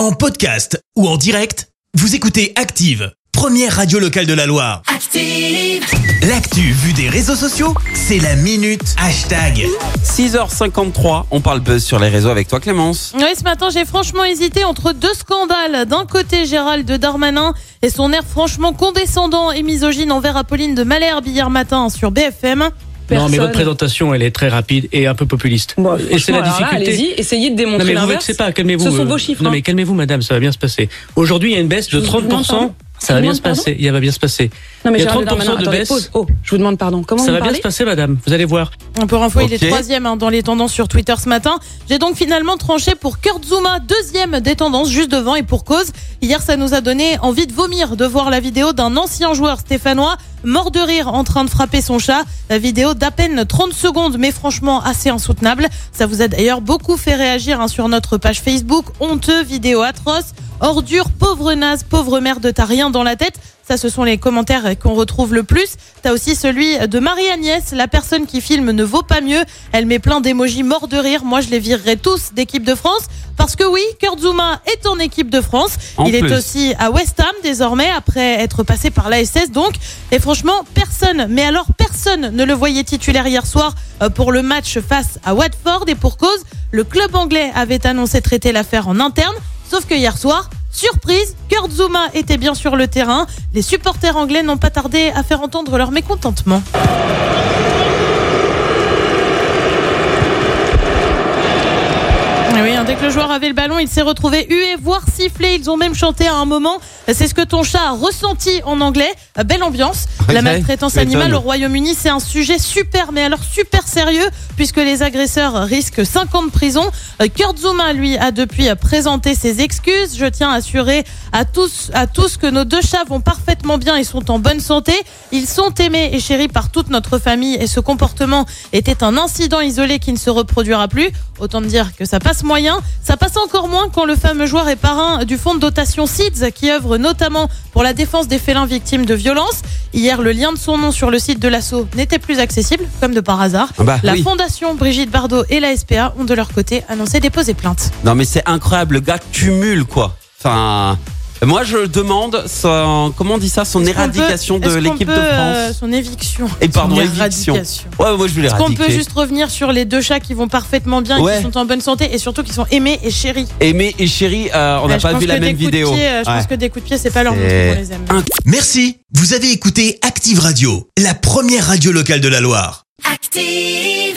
En podcast ou en direct, vous écoutez Active, première radio locale de la Loire. Active. L'actu vue des réseaux sociaux, c'est la minute hashtag. 6h53, on parle buzz sur les réseaux avec toi Clémence. Oui, ce matin, j'ai franchement hésité entre deux scandales. D'un côté, Gérald Darmanin et son air franchement condescendant et misogyne envers Apolline de Malherbe hier matin sur BFM. Non, mais votre présentation, elle est très rapide et un peu populiste. Bon, et c'est la difficulté. Allez-y, essayez de non, démontrer mais vous vexez pas, calmez-vous. Ce sont euh, vos chiffres. Non, hein. mais calmez-vous, madame, ça va bien se passer. Aujourd'hui, il y a une baisse de Je vous demande 30%. Ça va bien se passer. Il va bien se passer. Non, mais il y a Gérald 30% Darmanin, de attendez, baisse. pause. Oh, je vous demande pardon. Comment Ça vous va bien se passer, madame. Vous allez voir. Pour info, il Ok. est troisième hein, dans les tendances sur Twitter ce matin. J'ai donc finalement tranché pour Kurt Zuma, deuxième des tendances, juste devant et pour cause. Hier, ça nous a donné envie de vomir de voir la vidéo d'un ancien joueur stéphanois mort de rire en train de frapper son chat. La vidéo d'à peine 30 secondes, mais franchement assez insoutenable. Ça vous a d'ailleurs beaucoup fait réagir hein, sur notre page Facebook. Honteux, vidéo atroce, ordure, pauvre naze, pauvre merde, t'as rien dans la tête. Ça, ce sont les commentaires qu'on retrouve le plus. T'as aussi celui de Marie-Agnès, la personne qui filme ne vaut pas mieux. Elle met plein d'émojis morts de rire. Moi, je les virerai tous d'équipe de France. Parce que oui, Kurt Zuma est en équipe de France. En Il plus. est aussi à West Ham désormais, après être passé par l'ASS donc. Et franchement, personne, mais alors personne ne le voyait titulaire hier soir euh, pour le match face à Watford. Et pour cause, le club anglais avait annoncé traiter l'affaire en interne. Sauf que hier soir, surprise, Kurt Zuma était bien sur le terrain. Les supporters anglais n'ont pas tardé à faire entendre leur mécontentement. Oui, hein, dès que le joueur avait le ballon, il s'est retrouvé hué, voire sifflé. Ils ont même chanté à un moment. C'est ce que ton chat a ressenti en anglais. Belle ambiance. La maltraitance animale au Royaume-Uni, c'est un sujet super, mais alors super sérieux, puisque les agresseurs risquent 5 ans de prison. Euh, Kurt Zuma, lui, a depuis présenté ses excuses. Je tiens à assurer à tous, à tous que nos deux chats vont parfaitement bien et sont en bonne santé. Ils sont aimés et chéris par toute notre famille et ce comportement était un incident isolé qui ne se reproduira plus. Autant me dire que ça passe moyen. Ça passe encore moins quand le fameux joueur est parrain du fonds de dotation SIDS qui œuvre notamment pour la défense des félins victimes de violences. Hier, le lien de son nom sur le site de l'assaut n'était plus accessible, comme de par hasard. Ah bah la oui. fondation Brigitte Bardot et la SPA ont de leur côté annoncé déposer plainte. Non mais c'est incroyable, le gars cumule quoi. Enfin, moi je demande son, comment on dit ça, son éradication peut- de l'équipe de euh, France. son éviction. Et pardon, Son éviction. éradication. Ouais, moi je vais Est-ce qu'on peut juste revenir sur les deux chats qui vont parfaitement bien, et qui sont en bonne santé et surtout qui sont aimés et chéris? Aimé et chéri, euh, on n'a pas vu la même des coups de vidéo. pied, euh, je Ouais. pense que des coups de pied, c'est pas leur motif qu'on les aime. Merci, vous avez écouté Active Radio, la première radio locale de la Loire. Active.